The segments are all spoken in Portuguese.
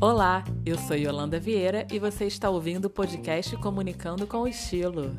Olá, eu sou Yolanda Vieira e você está ouvindo o podcast Comunicando com Estilo.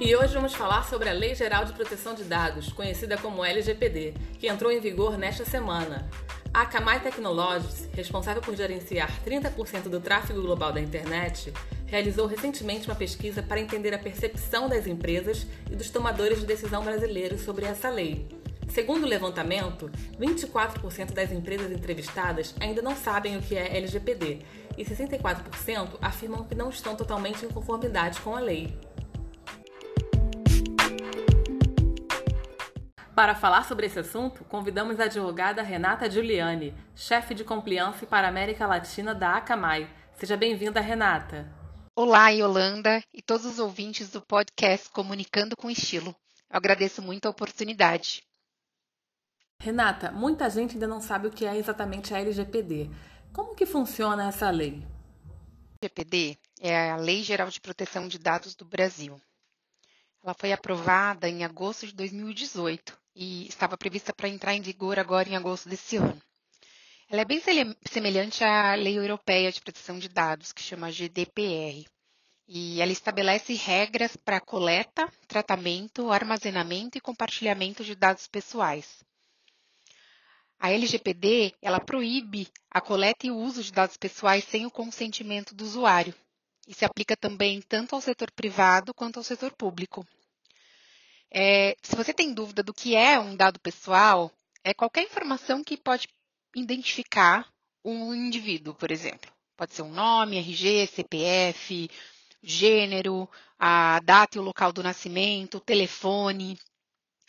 E hoje vamos falar sobre a Lei Geral de Proteção de Dados, conhecida como LGPD, que entrou em vigor nesta semana. A Akamai Technologies, responsável por gerenciar 30% do tráfego global da internet, realizou recentemente uma pesquisa para entender a percepção das empresas e dos tomadores de decisão brasileiros sobre essa lei. Segundo o levantamento, 24% das empresas entrevistadas ainda não sabem o que é LGPD e 64% afirmam que não estão totalmente em conformidade com a lei. Para falar sobre esse assunto, convidamos a advogada Renata Giuliani, chefe de compliance para a América Latina da Akamai. Seja bem-vinda, Renata. Olá, Yolanda e todos os ouvintes do podcast Comunicando com Estilo. Eu agradeço muito a oportunidade. Renata, muita gente ainda não sabe o que é exatamente a LGPD. Como que funciona essa lei? A LGPD é a Lei Geral de Proteção de Dados do Brasil. Ela foi aprovada em agosto de 2018 e estava prevista para entrar em vigor agora em agosto desse ano. Ela é bem semelhante à Lei Europeia de Proteção de Dados, que chama GDPR. E ela estabelece regras para coleta, tratamento, armazenamento e compartilhamento de dados pessoais. A LGPD, ela proíbe a coleta e o uso de dados pessoais sem o consentimento do usuário. E se aplica também tanto ao setor privado quanto ao setor público. É, se você tem dúvida do que é um dado pessoal, é qualquer informação que pode identificar um indivíduo, por exemplo. Pode ser um nome, RG, CPF, gênero, a data e o local do nascimento, o telefone,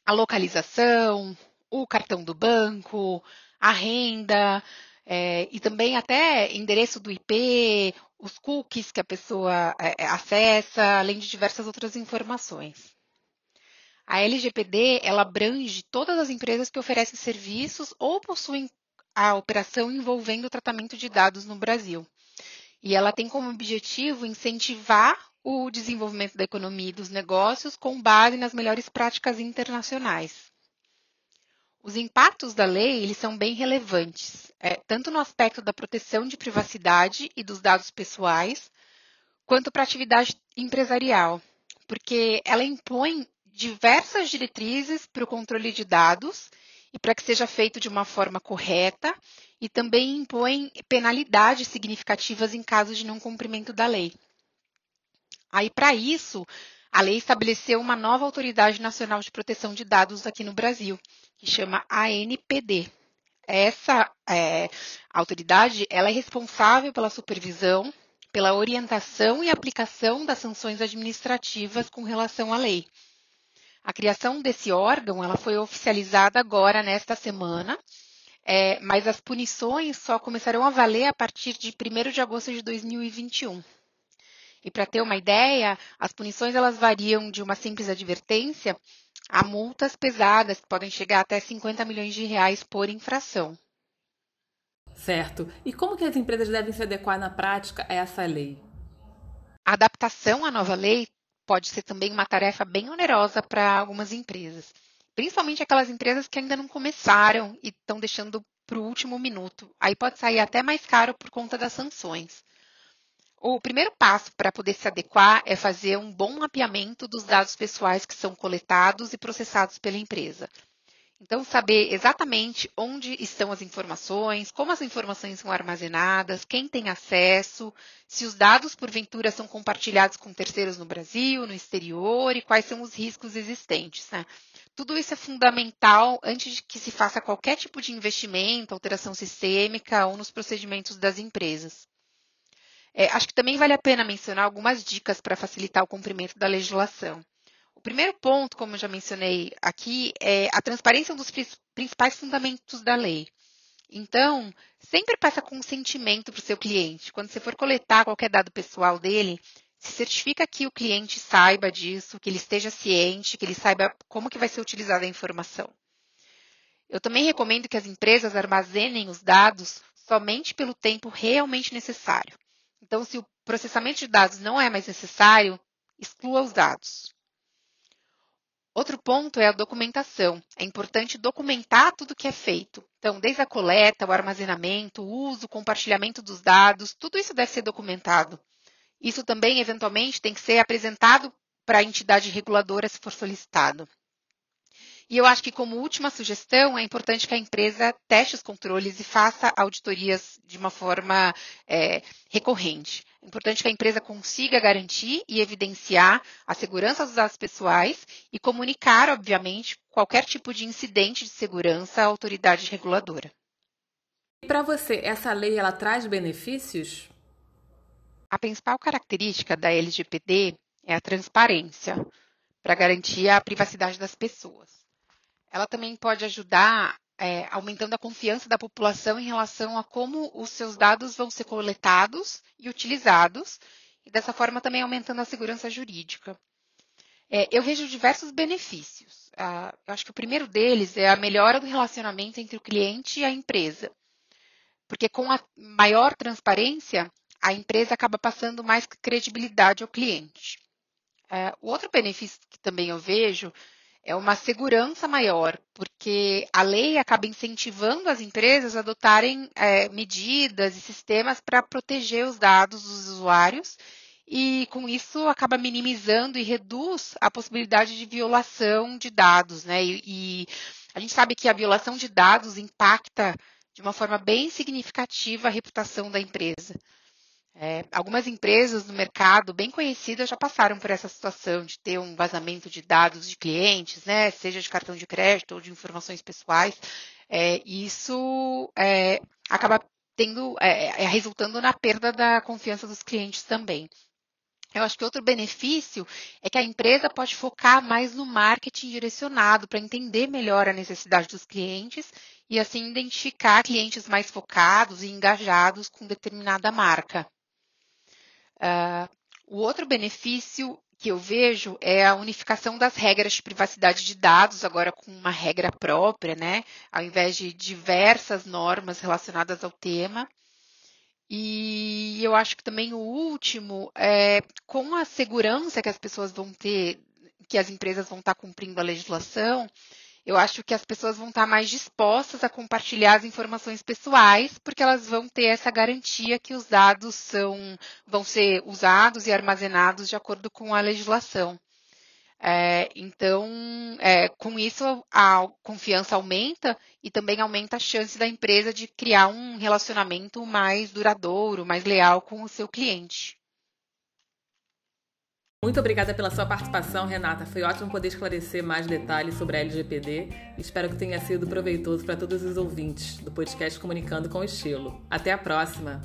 a localização, o cartão do banco, a renda, é, e também até endereço do IP, os cookies que a pessoa é, acessa, além de diversas outras informações. A LGPD ela abrange todas as empresas que oferecem serviços ou possuem a operação envolvendo o tratamento de dados no Brasil. E ela tem como objetivo incentivar o desenvolvimento da economia e dos negócios com base nas melhores práticas internacionais. Os impactos da lei eles são bem relevantes, é, tanto no aspecto da proteção de privacidade e dos dados pessoais, quanto para a atividade empresarial, porque ela impõe diversas diretrizes para o controle de dados e para que seja feito de uma forma correta e também impõe penalidades significativas em caso de não cumprimento da lei. Aí, para isso, a lei estabeleceu uma nova Autoridade Nacional de Proteção de Dados aqui no Brasil, que chama ANPD. Essa é, autoridade ela é responsável pela supervisão, pela orientação e aplicação das sanções administrativas com relação à lei. A criação desse órgão ela foi oficializada agora nesta semana, é, mas as punições só começarão a valer a partir de 1 de agosto de 2021. E para ter uma ideia, as punições elas variam de uma simples advertência a multas pesadas que podem chegar até 50 milhões de reais por infração. Certo. E como que as empresas devem se adequar na prática a essa lei? A adaptação à nova lei pode ser também uma tarefa bem onerosa para algumas empresas, principalmente aquelas empresas que ainda não começaram e estão deixando para o último minuto. Aí pode sair até mais caro por conta das sanções. O primeiro passo para poder se adequar é fazer um bom mapeamento dos dados pessoais que são coletados e processados pela empresa. Então, saber exatamente onde estão as informações, como as informações são armazenadas, quem tem acesso, se os dados, porventura, são compartilhados com terceiros no Brasil, no exterior e quais são os riscos existentes. Né? Tudo isso é fundamental antes de que se faça qualquer tipo de investimento, alteração sistêmica ou nos procedimentos das empresas. É, acho que também vale a pena mencionar algumas dicas para facilitar o cumprimento da legislação. O primeiro ponto, como eu já mencionei aqui, é a transparência dos principais fundamentos da lei. Então, sempre peça consentimento para o seu cliente. Quando você for coletar qualquer dado pessoal dele, se certifica que o cliente saiba disso, que ele esteja ciente, que ele saiba como que vai ser utilizada a informação. Eu também recomendo que as empresas armazenem os dados somente pelo tempo realmente necessário. Então, se o processamento de dados não é mais necessário, exclua os dados. Outro ponto é a documentação. É importante documentar tudo que é feito. Então, desde a coleta, o armazenamento, o uso, o compartilhamento dos dados, tudo isso deve ser documentado. Isso também, eventualmente, tem que ser apresentado para a entidade reguladora se for solicitado. E eu acho que, como última sugestão, é importante que a empresa teste os controles e faça auditorias de uma forma é, recorrente. É importante que a empresa consiga garantir e evidenciar a segurança dos dados pessoais e comunicar, obviamente, qualquer tipo de incidente de segurança à autoridade reguladora. E para você, essa lei ela traz benefícios? A principal característica da LGPD é a transparência, para garantir a privacidade das pessoas ela também pode ajudar é, aumentando a confiança da população em relação a como os seus dados vão ser coletados e utilizados, e dessa forma também aumentando a segurança jurídica. É, eu vejo diversos benefícios. Ah, eu acho que o primeiro deles é a melhora do relacionamento entre o cliente e a empresa. Porque com a maior transparência, a empresa acaba passando mais credibilidade ao cliente. É, o outro benefício que também eu vejo é uma segurança maior, porque a lei acaba incentivando as empresas a adotarem é, medidas e sistemas para proteger os dados dos usuários e com isso acaba minimizando e reduz a possibilidade de violação de dados, né? E, e a gente sabe que a violação de dados impacta de uma forma bem significativa a reputação da empresa. É, algumas empresas no mercado bem conhecidas já passaram por essa situação de ter um vazamento de dados de clientes, né, seja de cartão de crédito ou de informações pessoais. É, isso é, acaba tendo, é, é, resultando na perda da confiança dos clientes também. Eu acho que outro benefício é que a empresa pode focar mais no marketing direcionado para entender melhor a necessidade dos clientes e assim identificar clientes mais focados e engajados com determinada marca. O outro benefício que eu vejo é a unificação das regras de privacidade de dados, agora com uma regra própria, né? Ao invés de diversas normas relacionadas ao tema. E eu acho que também o último é com a segurança que as pessoas vão ter, que as empresas vão estar cumprindo a legislação, eu acho que as pessoas vão estar mais dispostas a compartilhar as informações pessoais, porque elas vão ter essa garantia que os dados são, vão ser usados e armazenados de acordo com a legislação. É, então, é, com isso, a confiança aumenta e também aumenta a chance da empresa de criar um relacionamento mais duradouro, mais leal com o seu cliente. Muito obrigada pela sua participação, Renata. Foi ótimo poder esclarecer mais detalhes sobre a LGPD. Espero que tenha sido proveitoso para todos os ouvintes do podcast Comunicando com Estilo. Até a próxima!